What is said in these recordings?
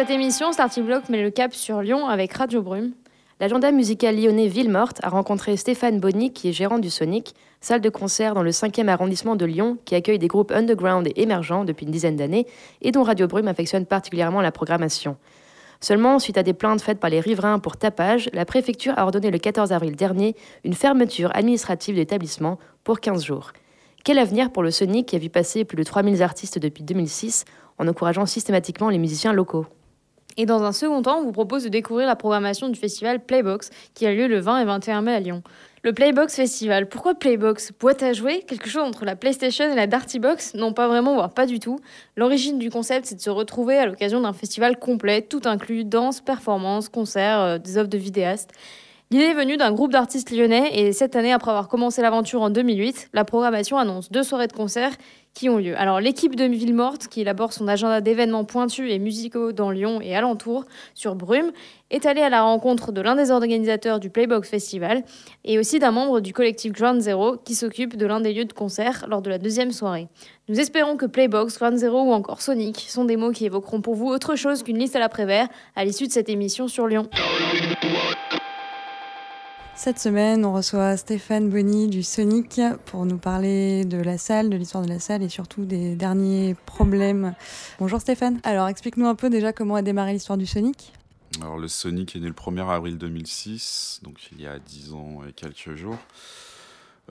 Cette émission, Starting Block met le cap sur Lyon avec Radio Brume. L'agenda musical lyonnais Villemorte a rencontré Stéphane Bonny, qui est gérant du Sonic, salle de concert dans le 5e arrondissement de Lyon, qui accueille des groupes underground et émergents depuis une dizaine d'années, et dont Radio Brume affectionne particulièrement la programmation. Seulement, suite à des plaintes faites par les riverains pour tapage, la préfecture a ordonné le 14 avril dernier une fermeture administrative de l'établissement pour 15 jours. Quel avenir pour le Sonic qui a vu passer plus de 3000 artistes depuis 2006 en encourageant systématiquement les musiciens locaux? Et dans un second temps, on vous propose de découvrir la programmation du festival Playbox qui a lieu le 20 et 21 mai à Lyon. Le Playbox Festival, pourquoi Playbox Boîte à jouer? Quelque chose entre la PlayStation et la Darty Box? Non, pas vraiment, voire pas du tout. L'origine du concept, c'est de se retrouver à l'occasion d'un festival complet, tout inclus, danse, performance, concerts, euh, des offres de vidéastes. L'idée est venue d'un groupe d'artistes lyonnais et cette année, après avoir commencé l'aventure en 2008, la programmation annonce deux soirées de concerts qui ont lieu. Alors l'équipe de Villemorte, qui élabore son agenda d'événements pointus et musicaux dans Lyon et alentour sur Brume, est allée à la rencontre de l'un des organisateurs du Playbox Festival et aussi d'un membre du collectif Ground Zero qui s'occupe de l'un des lieux de concert lors de la deuxième soirée. Nous espérons que Playbox, Ground Zero ou encore Sonic sont des mots qui évoqueront pour vous autre chose qu'une liste à l'après-vert à l'issue de cette émission sur Lyon. Cette semaine, on reçoit Stéphane Bonny du Sonic pour nous parler de la salle, de l'histoire de la salle et surtout des derniers problèmes. Bonjour Stéphane. Alors explique-nous un peu déjà comment a démarré l'histoire du Sonic. Alors le Sonic est né le 1er avril 2006, donc il y a 10 ans et quelques jours.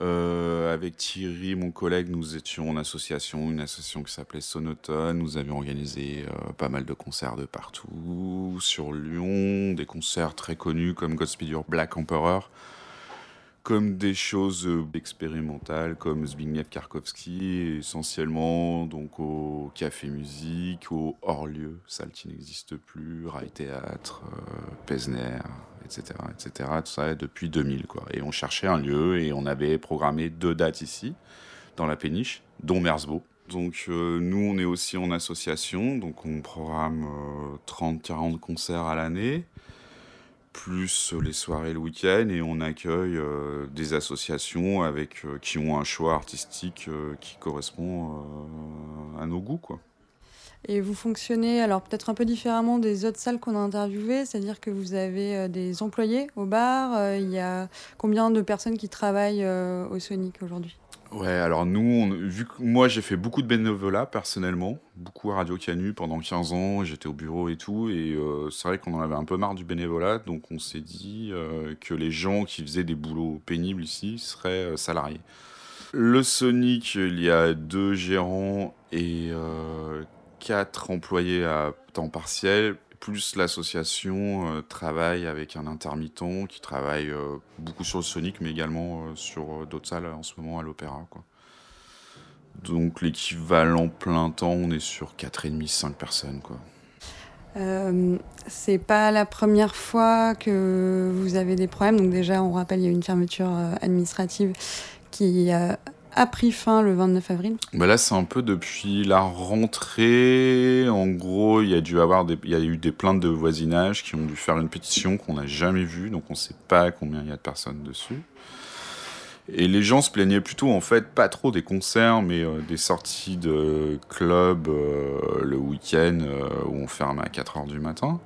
Euh, avec Thierry, mon collègue, nous étions en association, une association qui s'appelait Sonotone. Nous avions organisé euh, pas mal de concerts de partout, sur Lyon, des concerts très connus comme Godspeed Your Black Emperor, comme des choses euh, expérimentales comme Zbigniew Karkowski, essentiellement donc au Café Musique, au Hors-Lieu, salle qui n'existe plus, Rail Théâtre, Pesner, etc., etc. Tout ça depuis 2000, quoi. Et on cherchait un lieu et on avait programmé deux dates ici, dans la péniche, dont Mersbeau. Donc euh, nous, on est aussi en association, donc on programme 30-40 euh, concerts à l'année, plus les soirées le week-end, et on accueille euh, des associations avec, qui ont un choix artistique qui correspond à nos goûts, quoi. Et vous fonctionnez alors peut-être un peu différemment des autres salles qu'on a interviewées, c'est-à-dire que vous avez euh, des employés au bar. Euh, il y a combien de personnes qui travaillent euh, au Sonic aujourd'hui? Ouais, alors nous, vu que moi j'ai fait beaucoup de bénévolat personnellement, beaucoup à Radio Canu pendant 15 ans, j'étais au bureau et tout, et c'est vrai qu'on en avait un peu marre du bénévolat, donc on s'est dit que les gens qui faisaient des boulots pénibles ici seraient salariés. Le Sonic, il y a deux gérants et quatre employés à temps partiel, plus l'association euh, travaille avec un intermittent qui travaille euh, beaucoup sur le Sonic, mais également euh, sur d'autres salles en ce moment à l'Opéra. Donc l'équivalent plein temps, on est sur 4,5-5 personnes. Quoi. c'est pas la première fois que vous avez des problèmes. Donc déjà, on rappelle, il y a une fermeture administrative qui a pris fin le 29 avril bah Là, c'est un peu depuis la rentrée. En gros, il y a y a eu des plaintes de voisinage qui ont dû faire une pétition qu'on n'a jamais vue, donc on ne sait pas combien il y a de personnes dessus. Et les gens se plaignaient plutôt, en fait, pas trop des concerts, mais euh, des sorties de club euh, le week-end euh, où on ferme à 4 h du matin.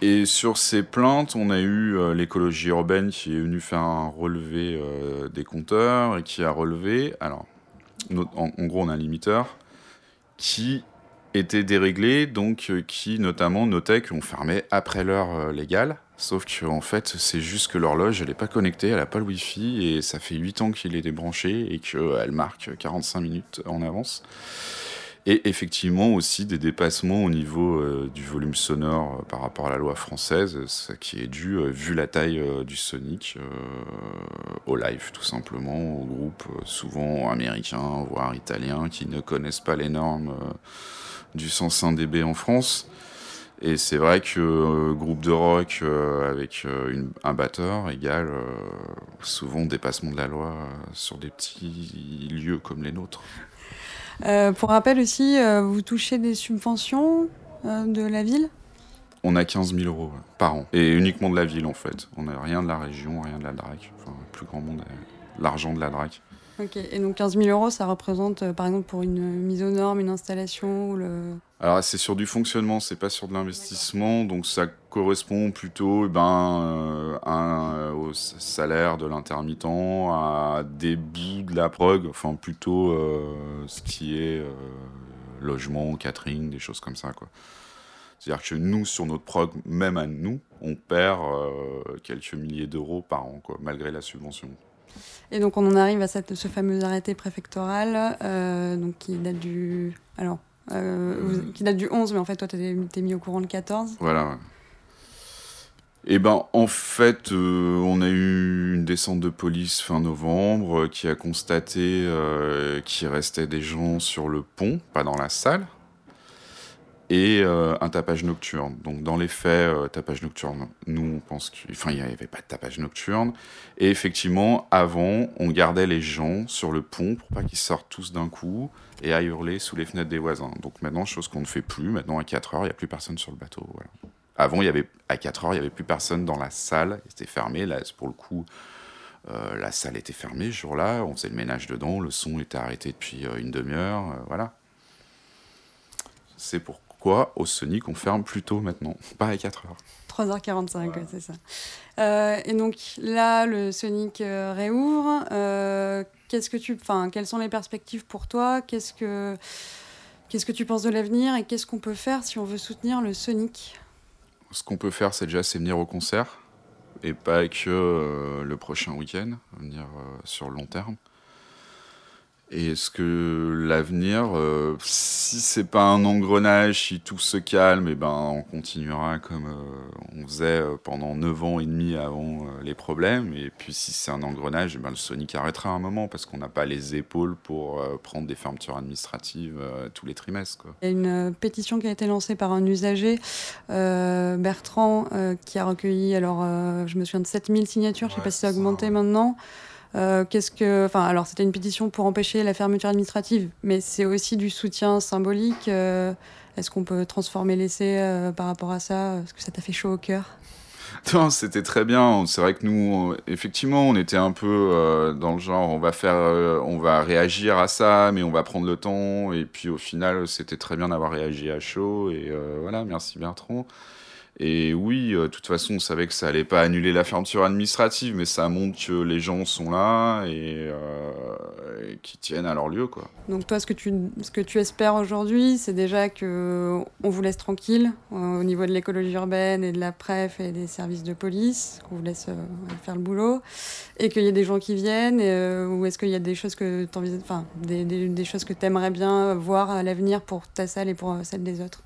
Et sur ces plaintes, on a eu euh, l'écologie urbaine qui est venue faire un relevé euh, des compteurs et qui a relevé, alors, en, gros, on a un limiteur qui était déréglé, donc euh, qui notamment notait qu'on fermait après l'heure légale. Sauf qu'en en fait, c'est juste que l'horloge, elle n'est pas connectée, elle n'a pas le Wi-Fi, et ça fait 8 ans qu'il est débranché et qu'elle marque 45 minutes en avance. Et effectivement aussi des dépassements au niveau euh, du volume sonore euh, par rapport à la loi française, ce qui est dû, euh, vu la taille du Sonic, au live tout simplement, au groupe souvent américains, voire italiens, qui ne connaissent pas les normes du 105 dB en France. Et c'est vrai que groupe de rock avec un batteur égale souvent dépassement de la loi sur des petits lieux comme les nôtres. Euh, pour rappel aussi, euh, vous touchez des subventions euh, de la ville? On a 15 000 euros par an. Et uniquement de la ville en fait. On n'a rien de la région, rien de la DRAC. Enfin, le plus grand monde, l'argent de la DRAC. Ok, et donc 15 000 euros, ça représente par exemple pour une mise aux normes, une installation ou le... Alors c'est sur du fonctionnement, c'est pas sur de l'investissement, donc ça correspond plutôt eh ben, euh, à- au salaire de l'intermittent, à des bouts de la prog, enfin plutôt euh, ce qui est euh, logement, catering, des choses comme ça. quoi. C'est-à-dire que nous, sur notre prog, même à nous, on perd euh, quelques milliers d'euros par an, quoi, malgré la subvention. Et donc on en arrive à cette, ce fameux arrêté préfectoral, euh, donc qui date du... Alors, euh, vous- qui date du 11, mais en fait toi t'es t'es mis au courant le 14. Voilà. ouais. Eh ben, en fait, euh, on a eu une descente de police fin novembre euh, qui a constaté euh, qu'il restait des gens sur le pont, pas dans la salle, et un tapage nocturne. Donc, dans les faits, tapage nocturne, nous, on pense qu'il enfin, n'y avait pas de tapage nocturne. Et effectivement, avant, on gardait les gens sur le pont pour pas qu'ils sortent tous d'un coup et à hurler sous les fenêtres des voisins. Donc maintenant, chose qu'on ne fait plus. Maintenant, à 4 heures, il n'y a plus personne sur le bateau. Avant, il y avait, à 4 heures, il n'y avait plus personne dans la salle. C'était fermé. Là, pour le coup, euh, la salle était fermée ce jour-là. On faisait le ménage dedans. Le son était arrêté depuis euh, une demi-heure. euh, voilà. C'est pourquoi au Sonic, on ferme plus tôt maintenant. Pas à 4 heures. 3h45, ouais, c'est ça. Euh, et donc là, le Sonic euh, réouvre. Euh, qu'est-ce que tu, enfin, quelles sont les perspectives pour toi? Qu'est-ce que, qu'est-ce que tu penses de l'avenir? Et qu'est-ce qu'on peut faire si on veut soutenir le Sonic? Ce qu'on peut faire, c'est déjà c'est venir au concert et pas que euh, le prochain week-end, venir euh, sur le long terme. Et est-ce que l'avenir, euh, si c'est pas un engrenage, si tout se calme, et ben on continuera comme euh, on faisait euh, pendant 9 ans et demi avant euh, les problèmes. Et puis si c'est un engrenage, eh ben, le Sonic arrêtera à un moment parce qu'on n'a pas les épaules pour prendre des fermetures administratives tous les trimestres. Quoi. Il y a une pétition qui a été lancée par un usager, Bertrand, qui a recueilli, alors je me souviens de 7000 signatures, je sais Ouais, pas si ça a ça, augmenté ouais. maintenant. Euh, Qu'est-ce que, enfin, alors c'était une pétition pour empêcher la fermeture administrative, mais c'est aussi du soutien symbolique. euh, Est-ce qu'on peut transformer l'essai euh, par rapport à ça? Est-ce que ça t'a fait chaud au cœur? C'était très bien. C'est vrai que nous, effectivement, on était un peu dans le genre, on va faire, on va réagir à ça, mais on va prendre le temps. Et puis au final, c'était très bien d'avoir réagi à chaud. Et voilà, merci Bertrand. Et oui, euh, de toute façon, on savait que ça allait pas annuler la fermeture administrative, mais ça montre que les gens sont là et, euh, et qu'ils tiennent à leur lieu, quoi. Donc toi, ce que tu, ce que tu espères aujourd'hui, c'est déjà que on vous laisse tranquille euh, au niveau de l'écologie urbaine et de la préf et des services de police, qu'on vous laisse faire le boulot, et qu'il y ait des gens qui viennent, ou est-ce qu'il y a des choses que enfin, des, des, choses que t'aimerais bien voir à l'avenir pour ta salle et pour celle des autres?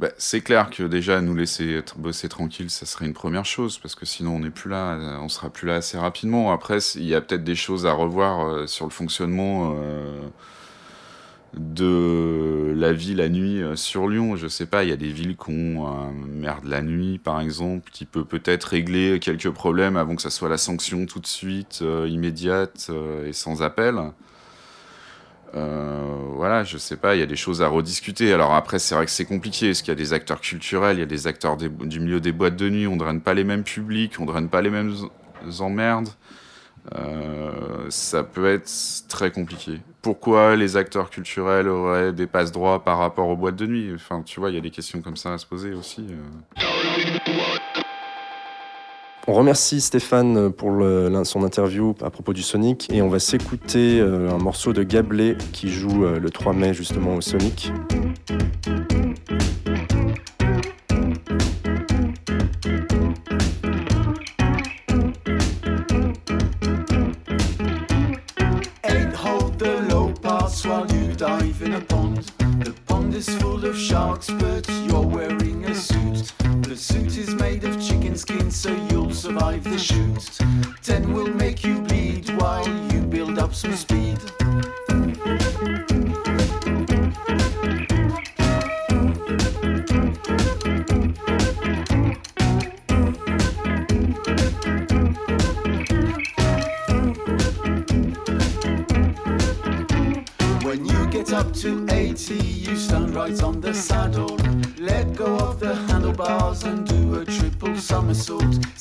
Bah, c'est clair que déjà nous laisser bosser tranquille, ça serait une première chose parce que sinon on n'est plus là, on sera plus là assez rapidement. Après, il y a peut-être des choses à revoir euh, sur le fonctionnement euh, de la vie la nuit euh, sur Lyon. Je sais pas, il y a des villes qui ont un maire de la nuit par exemple qui peut peut-être régler quelques problèmes avant que ça soit la sanction tout de suite, immédiate et sans appel. Euh, voilà, je sais pas, il y a des choses à rediscuter. Alors après, c'est vrai que c'est compliqué, parce qu'il y a des acteurs culturels, il y a des acteurs du milieu des boîtes de nuit, on draine pas les mêmes publics, on draine pas les mêmes emmerdes. Euh, ça peut être très compliqué. Pourquoi les acteurs culturels auraient des passe droits par rapport aux boîtes de nuit? Enfin, tu vois, il y a des questions comme ça à se poser aussi. euh. On remercie Stéphane pour son interview à propos du Sonic et on va s'écouter euh, un morceau de Gablé qui joue euh, le 3 mai justement au Sonic.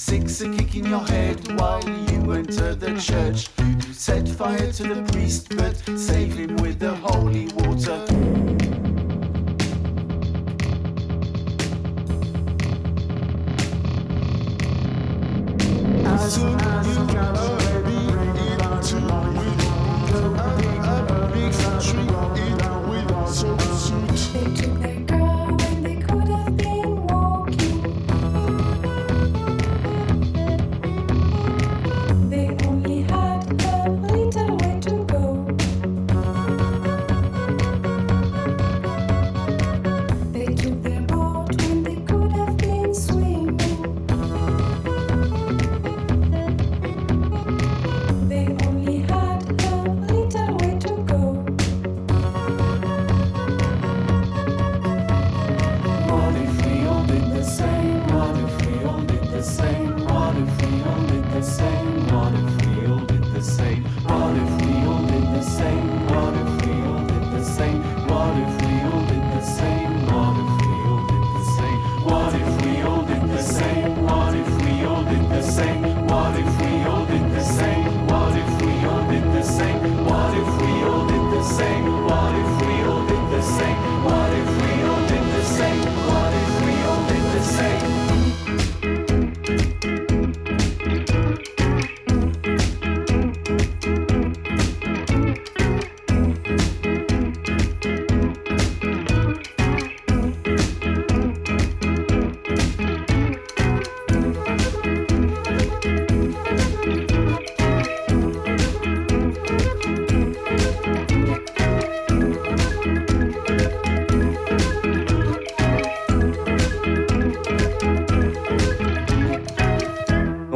Six a kick in your head while you enter the church. You set fire to the priest, but save him with the holy water. As soon you can already into a big factory in a with so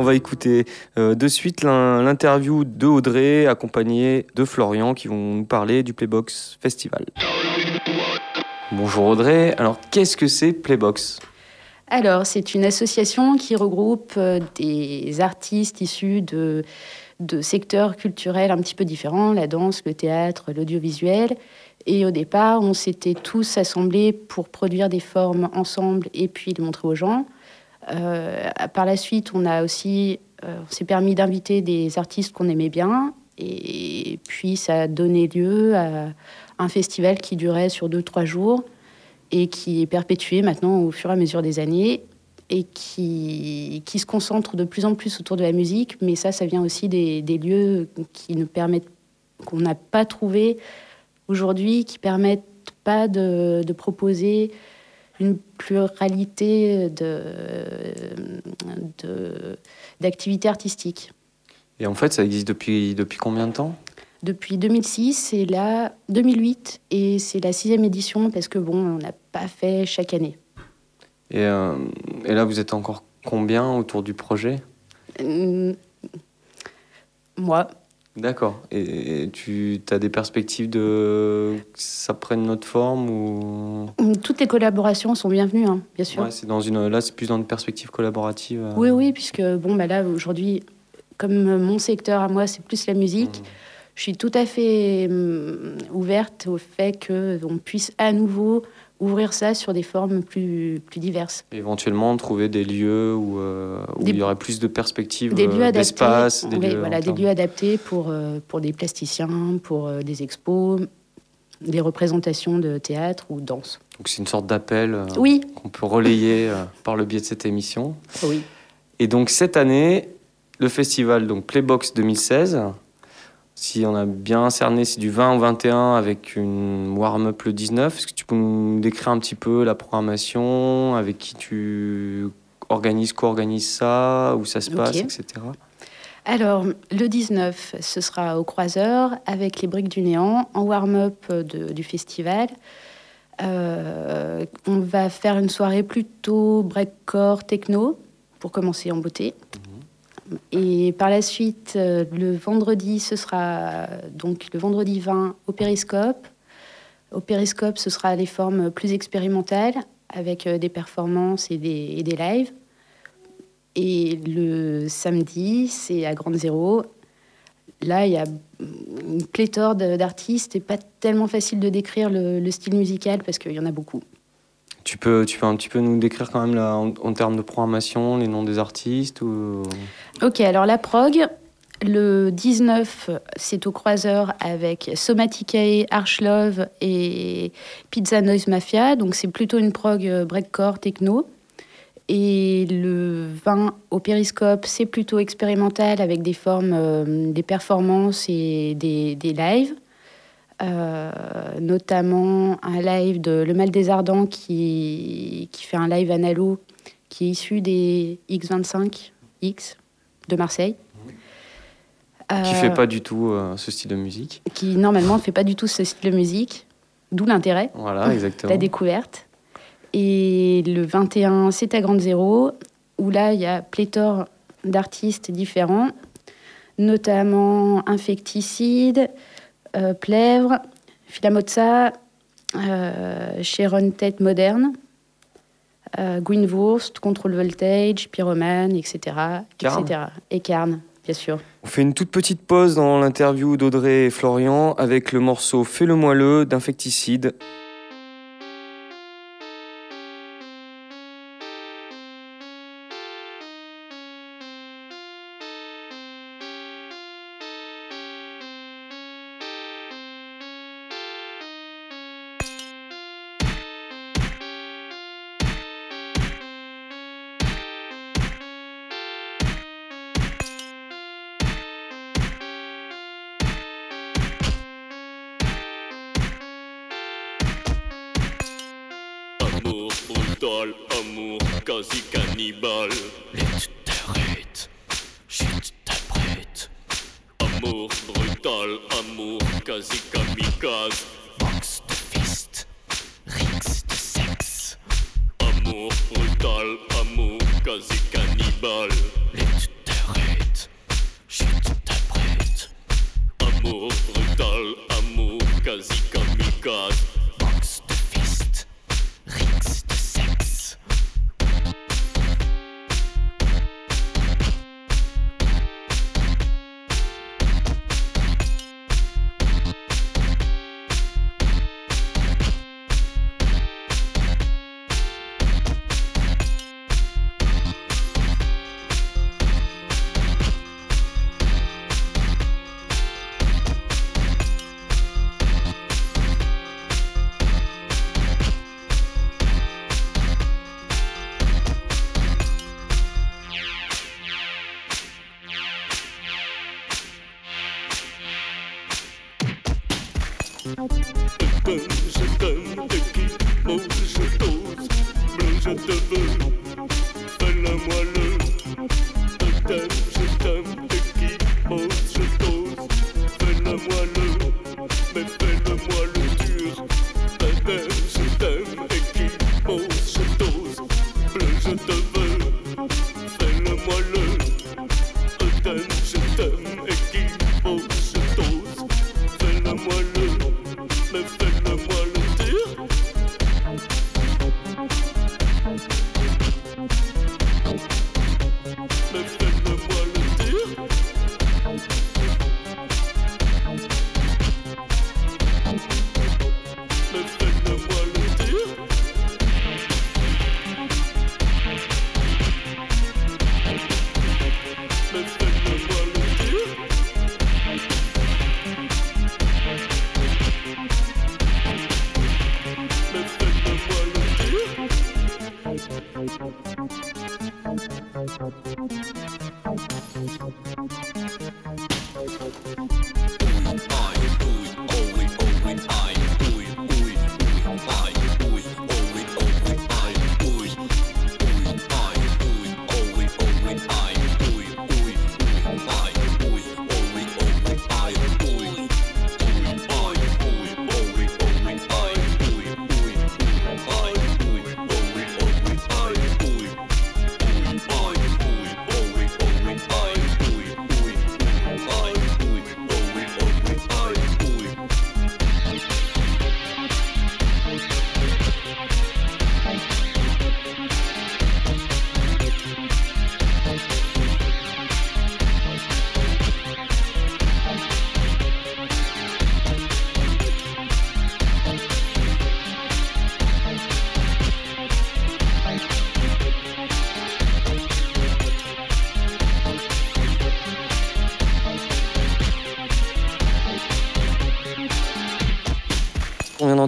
va écouter euh, de suite l'in- l'interview de Audrey accompagnée de Florian qui vont nous parler du Playbox Festival. Bonjour Audrey, alors qu'est-ce que c'est Playbox? Alors, c'est une association qui regroupe euh, des artistes issus de, de secteurs culturels un petit peu différents, la danse, le théâtre, l'audiovisuel. Et au départ, on s'était tous assemblés pour produire des formes ensemble et puis les montrer aux gens. Euh, par la suite, on a aussi, euh, on s'est permis d'inviter des artistes qu'on aimait bien. Et puis, ça a donné lieu à un festival qui durait sur deux, trois jours et qui est perpétué maintenant au fur et à mesure des années et qui, se concentre de plus en plus autour de la musique. Mais ça, ça vient aussi des, lieux qui ne permettent, qu'on n'a pas trouvé aujourd'hui, qui permettent pas de proposer une pluralité de, de- d'activités artistiques. Et en fait, ça existe depuis, depuis combien de temps? Depuis 2006, c'est la 2008 et c'est la sixième édition parce que bon, on n'a pas fait chaque année. et, euh, et là, vous êtes encore combien autour du projet? Hum, Moi, D'accord. Et, et tu as des perspectives de que ça prenne notre forme ou? Toutes les collaborations sont bienvenues, hein, bien sûr. Ouais, c'est dans une là, c'est plus dans une perspective collaborative. euh. Oui, oui, puisque bon, bah là aujourd'hui, comme mon secteur à moi, c'est plus la musique. Mhm. Je suis tout à fait hum, ouverte au fait qu'on puisse à nouveau ouvrir ça sur des formes plus, plus diverses. Éventuellement, trouver des lieux où, euh, où Des- il y aurait plus de perspectives Des lieux euh, d'espace, des oui, lieux. voilà, en des termes- lieux adaptés pour, euh, pour des plasticiens, pour des expos, des représentations de théâtre ou danse. Donc c'est une sorte d'appel euh, Oui, qu'on peut relayer euh, par le biais de cette émission. oui. Et donc cette année, le festival donc Playbox 2016, si on a bien cerné, c'est du 20 au 21 avec une warm-up le 19. Est-ce que tu peux nous décrire un petit peu la programmation, avec qui tu organises, co-organises ça, où ça se passe, etc. Alors, le 19, ce sera au Croiseur avec les Briques du Néant en warm-up du festival. Euh, on va faire une soirée plutôt breakcore techno pour commencer en beauté. Et par la suite, euh, le vendredi, ce sera donc le vendredi 20 au Périscope. Au Périscope, ce sera les formes plus expérimentales avec euh, des performances et des, des lives. Et le samedi, c'est à Grande Zéro. Là, il y a une pléthore d'artistes et pas tellement facile de décrire le, le style musical parce qu'il y en a beaucoup. Tu peux, tu peux un petit peu nous décrire quand même là, en, en termes de programmation, les noms des artistes ou... Ok, alors la prog, le 19, c'est au croiseur avec Somaticae, Archlove et Pizza Noise Mafia. Donc c'est plutôt une prog euh, breakcore, techno. Et le 20 au périscope, c'est plutôt expérimental avec des formes, euh, des performances et des, des lives. Euh, notamment un live de Le Mal des Ardents qui, qui fait un live analo qui est issu des X25X de Marseille. Qui Euh, fait pas du tout euh, ce style de musique. qui normalement ne fait pas du tout ce style de musique, d'où l'intérêt, Voilà, exactement. la découverte. Et le 21, c'est à Grande Zéro, où là, il y a pléthore d'artistes différents, notamment Infecticide, Plèvre, Filamozza, euh, Sharon Tate Moderne, euh, Greenwurst, Control Voltage, Pyroman, etc. Etc. Et Carn, bien sûr. On fait une toute petite pause dans l'interview d'Audrey et Florian avec le morceau Fais le moelleux d'Infecticide. Kamikaze. Box de fist, rix de sexe. Amour brutal, amour quasi cannibale. Lutte t'arrête, chute t'apprête. Amour brutal, amour quasi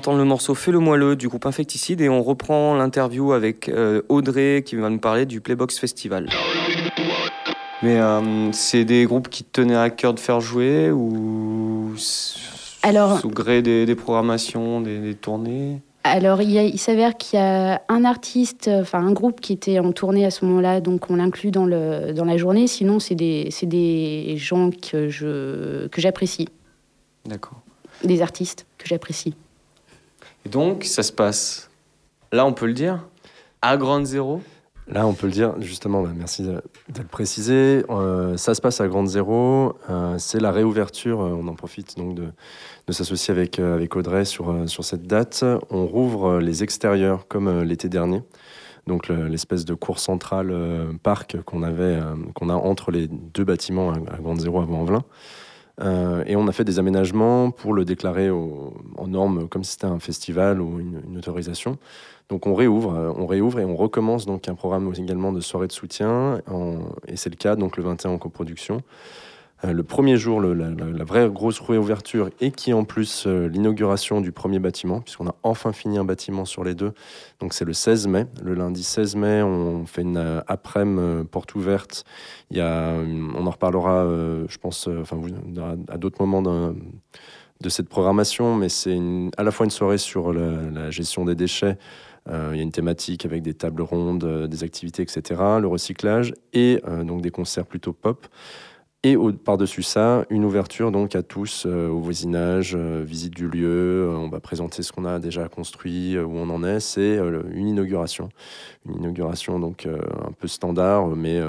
entendre le morceau Fais le moelleux du groupe Infecticide et on reprend l'interview avec euh, Audrey qui va nous parler du Playbox Festival. Mais euh, c'est des groupes qui te tenaient à cœur de faire jouer ou Alors- sous gré des, des programmations, des, des tournées? Alors, il, s'avère qu'il y a un artiste, euh, enfin un groupe qui était en tournée à ce moment-là, donc on l'inclut dans, le, dans la journée. Sinon, c'est des, c'est des gens que, je, que j'apprécie, D'accord. des artistes que j'apprécie. Et donc, ça se passe, là on peut le dire, à Grande Zéro Là, on peut le dire, justement, bah, merci de, le préciser. Euh, ça se passe à Grande Zéro. euh, c'est la réouverture. euh, on en profite donc de, de s'associer avec, avec Audrey sur, sur cette date. On rouvre les extérieurs comme l'été dernier. Donc le- l'espèce de cour centrale euh, parc qu'on avait, qu'on a entre les deux bâtiments à, à Grande Zéro avant Envelin. Euh, et on a fait des aménagements pour le déclarer en normes comme si c'était un festival ou une, autorisation. Donc on réouvre, euh, on réouvre et on recommence donc un programme également de soirée de soutien. en- et c'est le cas donc le 21 en coproduction. Euh, le premier jour, la, vraie grosse réouverture et qui est en plus euh, l'inauguration du premier bâtiment, puisqu'on a enfin fini un bâtiment sur les deux. Donc c'est le 16 mai. Le lundi 16 mai, on fait une euh, après-midi porte ouverte. Il y a, on en reparlera, je pense, à, d'autres moments de cette programmation, mais c'est à la fois une soirée sur la- gestion des déchets, il y a une thématique avec des tables rondes, des activités, etc., le recyclage et donc des concerts plutôt pop. Et par-dessus ça, une ouverture donc à tous, euh, au voisinage, euh, visite du lieu. euh, on va présenter ce qu'on a déjà construit, où on en est. C'est une inauguration, une inauguration donc un peu standard, mais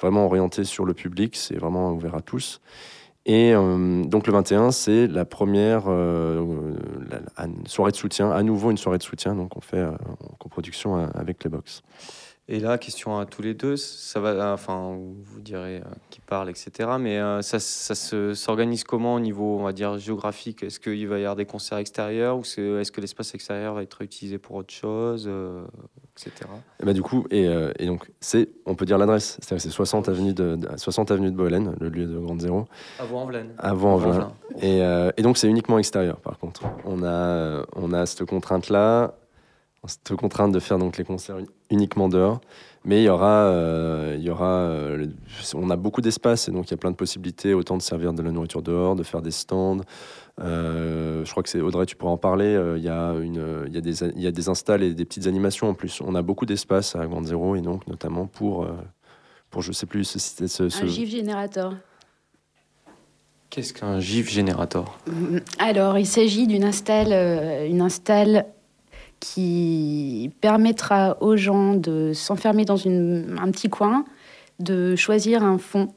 vraiment orientée sur le public. C'est vraiment ouvert à tous. Et donc le 21, c'est la première soirée de soutien, à nouveau une soirée de soutien, donc on fait en coproduction avec les box. Et là, question à tous les deux, ça va, enfin, vous direz euh, qui parle, etc. Mais euh, ça, ça se- s'organise comment au niveau, on va dire, géographique? Est-ce qu'il va y avoir des concerts extérieurs ou est-ce que l'espace extérieur va être utilisé pour autre chose, euh, etc. Et bah du coup, et, euh, et donc c'est, on peut dire l'adresse, c'est 60 avenue de, de- 60 avenue de Bohlen, le lieu de Grande Zéro, Avant Envelin. avant Envelin. Et, euh, et donc c'est uniquement extérieur par contre. On a, on a cette contrainte-là, cette contrainte de faire donc les concerts uni- uniquement dehors. Mais il y aura, euh, il y aura, euh, on a beaucoup d'espace et donc il y a plein de possibilités, autant de servir de la nourriture dehors, de faire des stands. Euh, je crois que c'est Audrey, tu pourras en parler. euh, Il y a une, il y a des, il y a des installs et des petites animations en plus. On a beaucoup d'espace à Grande Zéro et donc notamment pour, euh, pour je sais plus, ce, ce- ce- ce- Un GIF générateur. Qu'est-ce qu'un GIF générateur? Alors, il s'agit d'une install, euh, une install qui permettra aux gens de s'enfermer dans une- un petit coin, de choisir un fond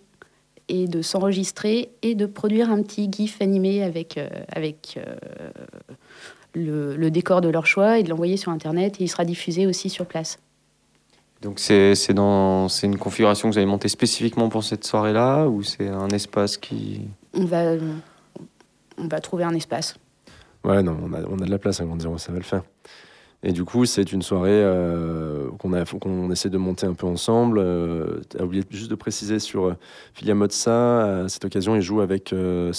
et de s'enregistrer et de produire un petit GIF animé avec, euh, avec euh, le, le décor de leur choix et de l'envoyer sur Internet et il sera diffusé aussi sur place. Donc c'est c'est dans c'est une configuration que vous avez montée spécifiquement pour cette soirée-là ou c'est un espace qui On va, on va trouver un espace. Ouais, non, on a, on a de la place à Grande Zéro, ça va le faire. Et du coup, c'est une soirée euh, qu'on essaie de monter un peu ensemble. Euh, T'as oublié juste de préciser sur euh, Filia à cette occasion, il joue avec euh,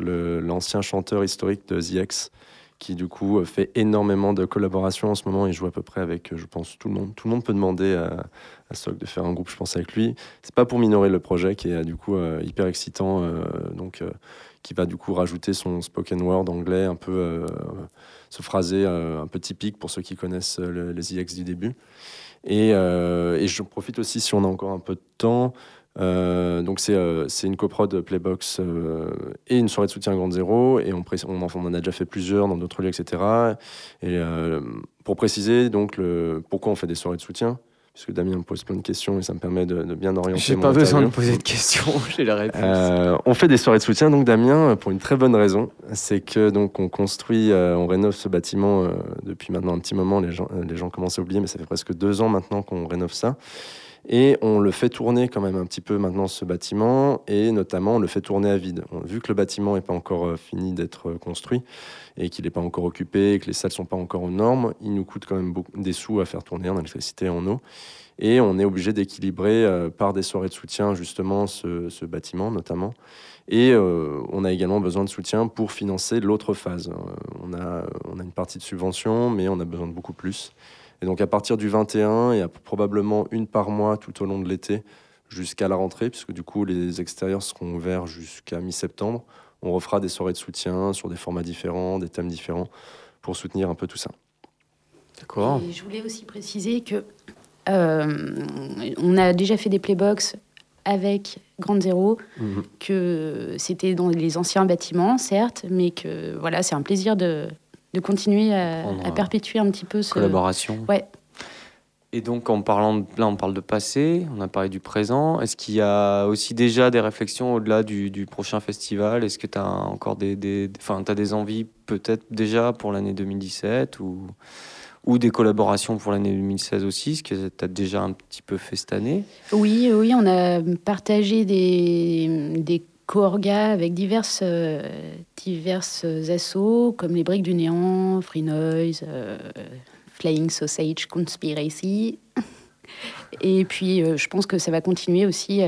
le- l'ancien chanteur historique de The X, qui du coup euh, fait énormément de collaborations en ce moment. Il joue à peu près avec, je pense, tout le monde. Tout le monde peut demander à, à Soc de faire un groupe, je pense, avec lui. C'est pas pour minorer le projet qui est du coup hyper excitant, donc qui va du coup rajouter son spoken word anglais un peu euh, ce phrasé euh, un peu typique pour ceux qui connaissent euh, le- les IX du début. Et, je profite aussi, si on a encore un peu de temps, donc c'est euh, une coprod Playbox et une soirée de soutien à Grande Zéro, et on, on, en, a déjà fait plusieurs dans d'autres lieux, etc. Et pour préciser, donc, pourquoi on fait des soirées de soutien Puisque Damien me pose plein de questions et ça me permet de, de bien orienter J'ai pas besoin de poser de questions, j'ai la réponse. Euh, on fait des soirées de soutien, donc Damien, pour une très bonne raison. C'est que donc on construit, euh, on rénove ce bâtiment euh, depuis maintenant un petit moment. Les gens, les gens commencent à oublier, mais ça fait presque deux ans maintenant qu'on rénove ça. Et on le fait tourner quand même un petit peu maintenant ce bâtiment, et notamment on le fait tourner à vide. Vu que le bâtiment n'est pas encore euh, fini d'être euh, construit et qu'il n'est pas encore occupé, et que les salles sont pas encore aux normes, il nous coûte quand même beaucoup, des sous à faire tourner en électricité et en eau. Et on est obligé d'équilibrer euh, par des soirées de soutien justement ce, bâtiment notamment. Et on a également besoin de soutien pour financer l'autre phase. On, a, on a une partie de subvention, mais on a besoin de beaucoup plus. Et donc à partir du 21, il y a probablement une par mois tout au long de l'été jusqu'à la rentrée, puisque du coup les extérieurs seront ouverts jusqu'à mi-septembre. On refera des soirées de soutien sur des formats différents, des thèmes différents, pour soutenir un peu tout ça. D'accord. Et je voulais aussi préciser que euh, on a déjà fait des playbox avec Grande Zéro, que c'était dans les anciens bâtiments, certes, mais que voilà, c'est un plaisir de, de continuer à, perpétuer un petit peu ce. Collaboration. Ouais. Et donc, en parlant de, là, on parle de passé, on a parlé du présent. Est-ce qu'il y a aussi déjà des réflexions au-delà du, du prochain festival? Est-ce que tu as encore des, des, enfin, t'as des envies peut-être déjà pour l'année 2017 ou, ou des collaborations pour l'année 2016 aussi, ce que tu as déjà un petit peu fait cette année? Oui, oui, on a partagé des, des co-orgas avec diverses, euh, diverses assos, comme les Briques du Néant, Free Noise, euh, Flying Sausage Conspiracy. Et puis, euh, je pense que ça va continuer aussi.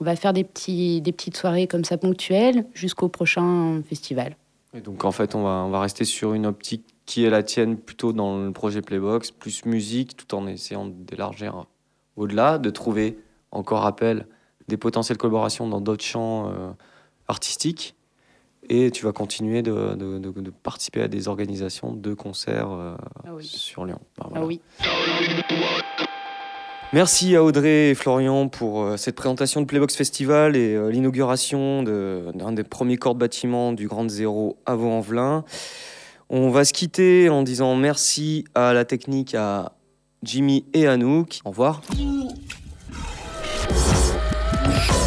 on va faire des, petits, des petites soirées comme ça ponctuelles jusqu'au prochain festival. Donc en fait, on va, on va rester sur une optique qui est la tienne plutôt dans le projet Playbox, plus musique, tout en essayant d'élargir au-delà, de trouver encore appel des potentielles collaborations dans d'autres champs euh, artistiques. Et tu vas continuer de, de- de- de participer à des organisations de concerts euh, Ah oui. sur Lyon. Ah oui. Merci à Audrey et Florian pour euh, cette présentation de Playbox Festival et euh, l'inauguration d'un des premiers corps de bâtiment du Grand Zéro à Vaux-en-Velin. On va se quitter en disant merci à la technique, à Jimmy et Anouk. Au revoir. Show.